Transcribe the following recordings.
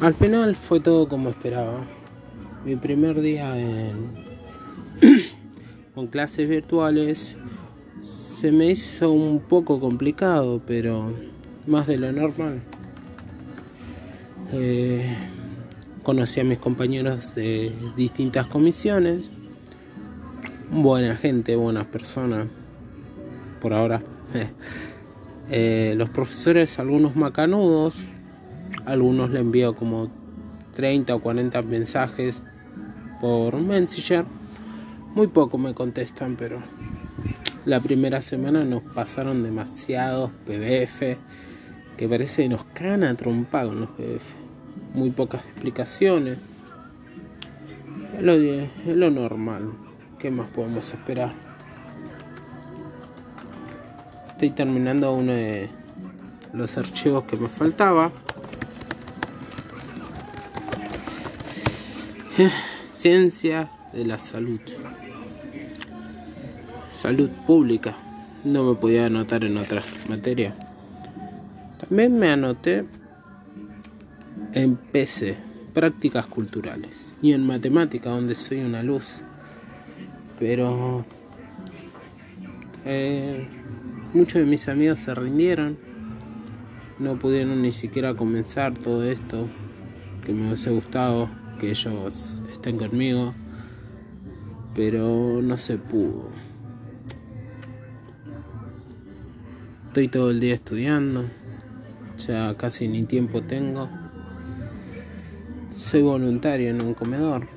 Al final fue todo como esperaba. Mi primer día en, con clases virtuales se me hizo un poco complicado, pero más de lo normal. Eh, conocí a mis compañeros de distintas comisiones. Buena gente, buenas personas. Por ahora. Eh, los profesores, algunos macanudos, algunos le envío como 30 o 40 mensajes por Messenger. Muy poco me contestan, pero la primera semana nos pasaron demasiados PDF que parece que nos cagan a trompa con los PDF. Muy pocas explicaciones. Es lo normal. ¿Qué más podemos esperar? Estoy terminando uno de los archivos que me faltaba. Ciencia de la salud. Salud pública. No me podía anotar en otra materia. También me anoté en PC, prácticas culturales, y en matemática, donde soy una luz. Pero eh, muchos de mis amigos se rindieron, no pudieron ni siquiera comenzar todo esto que me hubiese gustado que ellos estén conmigo, pero no se pudo. Estoy todo el día estudiando, ya casi ni tiempo tengo. Soy voluntario en un comedor.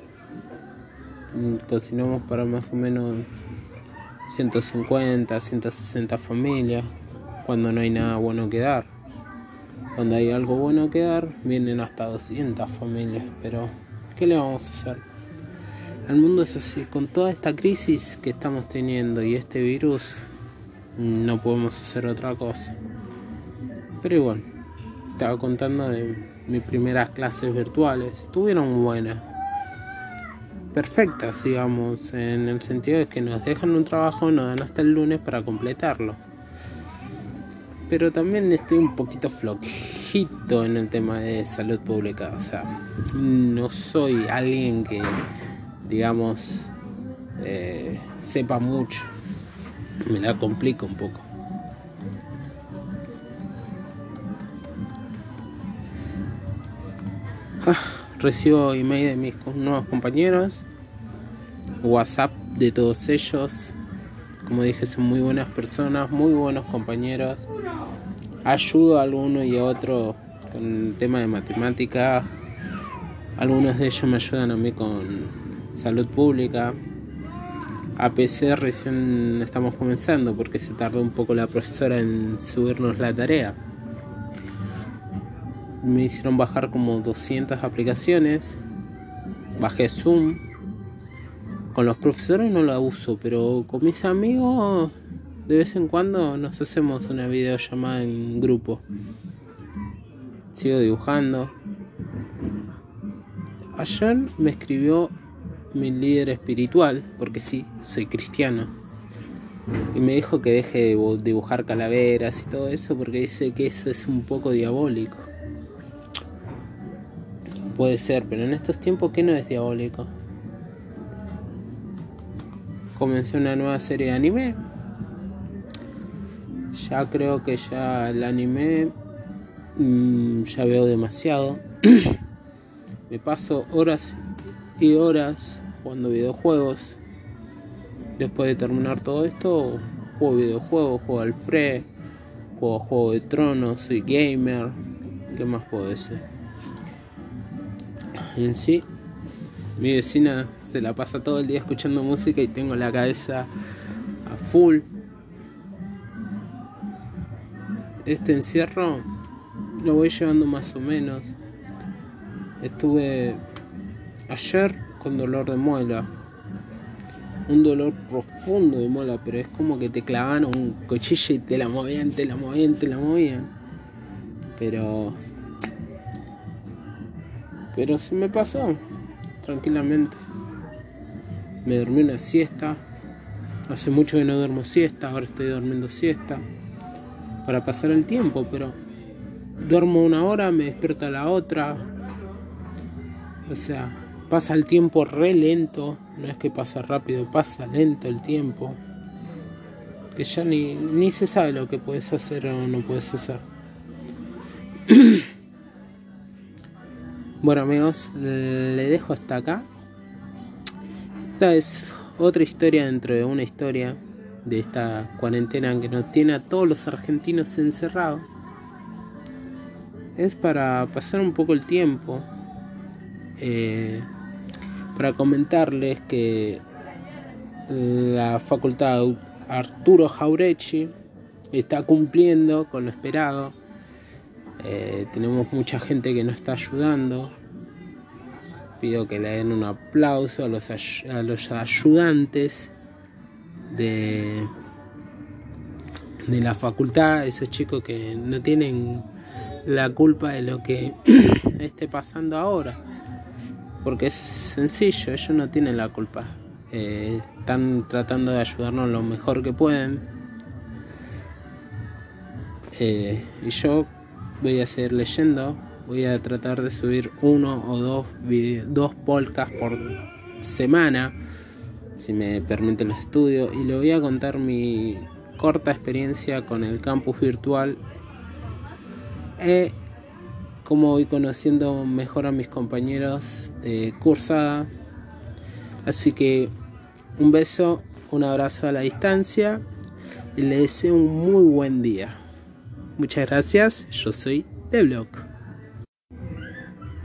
Cocinamos para más o menos 150, 160 familias cuando no hay nada bueno que dar. Cuando hay algo bueno que dar, vienen hasta 200 familias, pero ¿Qué le vamos a hacer? El mundo es así, con toda esta crisis que estamos teniendo y este virus, no podemos hacer otra cosa. Pero igual, estaba contando de mis primeras clases virtuales, estuvieron buenas, perfectas, digamos, en el sentido de que nos dejan un trabajo nos dan hasta el lunes para completarlo pero también estoy un poquito en el tema de salud pública. O sea, no soy alguien que, digamos, eh, sepa mucho. Me la complica un poco. Ah, recibo email de mis nuevos compañeros, WhatsApp de todos ellos. Como dije, son muy buenas personas, muy buenos compañeros ayudo a alguno y a otro con el tema de matemática. Algunos de ellos me ayudan a mí con salud pública. APC recién estamos comenzando porque se tardó un poco la profesora en subirnos la tarea. Me hicieron bajar como 200 aplicaciones. Bajé Zoom. Con los profesores no la uso, pero con mis amigos de vez en cuando nos hacemos una videollamada en grupo. Sigo dibujando. Ayer me escribió mi líder espiritual, porque sí, soy cristiano. Y me dijo que deje de dibujar calaveras y todo eso porque dice que eso es un poco diabólico. Puede ser, pero en estos tiempos, ¿qué no es diabólico? Comencé una nueva serie de anime ya creo que ya el anime mm, ya veo demasiado. Me paso horas y horas jugando videojuegos. Después de terminar todo esto, juego videojuegos, juego al Free, juego Juego de Tronos, soy gamer. ¿Qué más puedo decir? En sí, mi vecina se la pasa todo el día escuchando música y tengo la cabeza a full este encierro lo voy llevando más o menos. Estuve ayer con dolor de muela. Un dolor profundo de muela, pero es como que te clavan un cuchillo y te la movían, te la movían, te la movían. Pero. Pero se me pasó tranquilamente. Me dormí una siesta. Hace mucho que no duermo siesta, ahora estoy durmiendo siesta para pasar el tiempo, pero duermo una hora, me despierto la otra, O sea, pasa el tiempo re lento, no es que pasa rápido, pasa lento el tiempo. Que ya ni, ni se sabe lo que puedes hacer o no puedes hacer. bueno amigos, le dejo hasta acá. Esta es otra historia dentro de una historia de esta cuarentena que nos tiene a todos los argentinos encerrados. Es para pasar un poco el tiempo. Eh, para comentarles que la facultad Arturo Jaurechi está cumpliendo con lo esperado. Eh, tenemos mucha gente que nos está ayudando pido que le den un aplauso a los ayudantes de, de la facultad, esos chicos que no tienen la culpa de lo que esté pasando ahora. Porque es sencillo, ellos no tienen la culpa. Eh, están tratando de ayudarnos lo mejor que pueden. Eh, y yo voy a seguir leyendo voy a tratar de subir uno o dos, dos podcasts por semana, si me permite el estudio, y le voy a contar mi corta experiencia con el campus virtual y cómo voy conociendo mejor a mis compañeros de cursada. Así que un beso, un abrazo a la distancia y le deseo un muy buen día. Muchas gracias, yo soy The.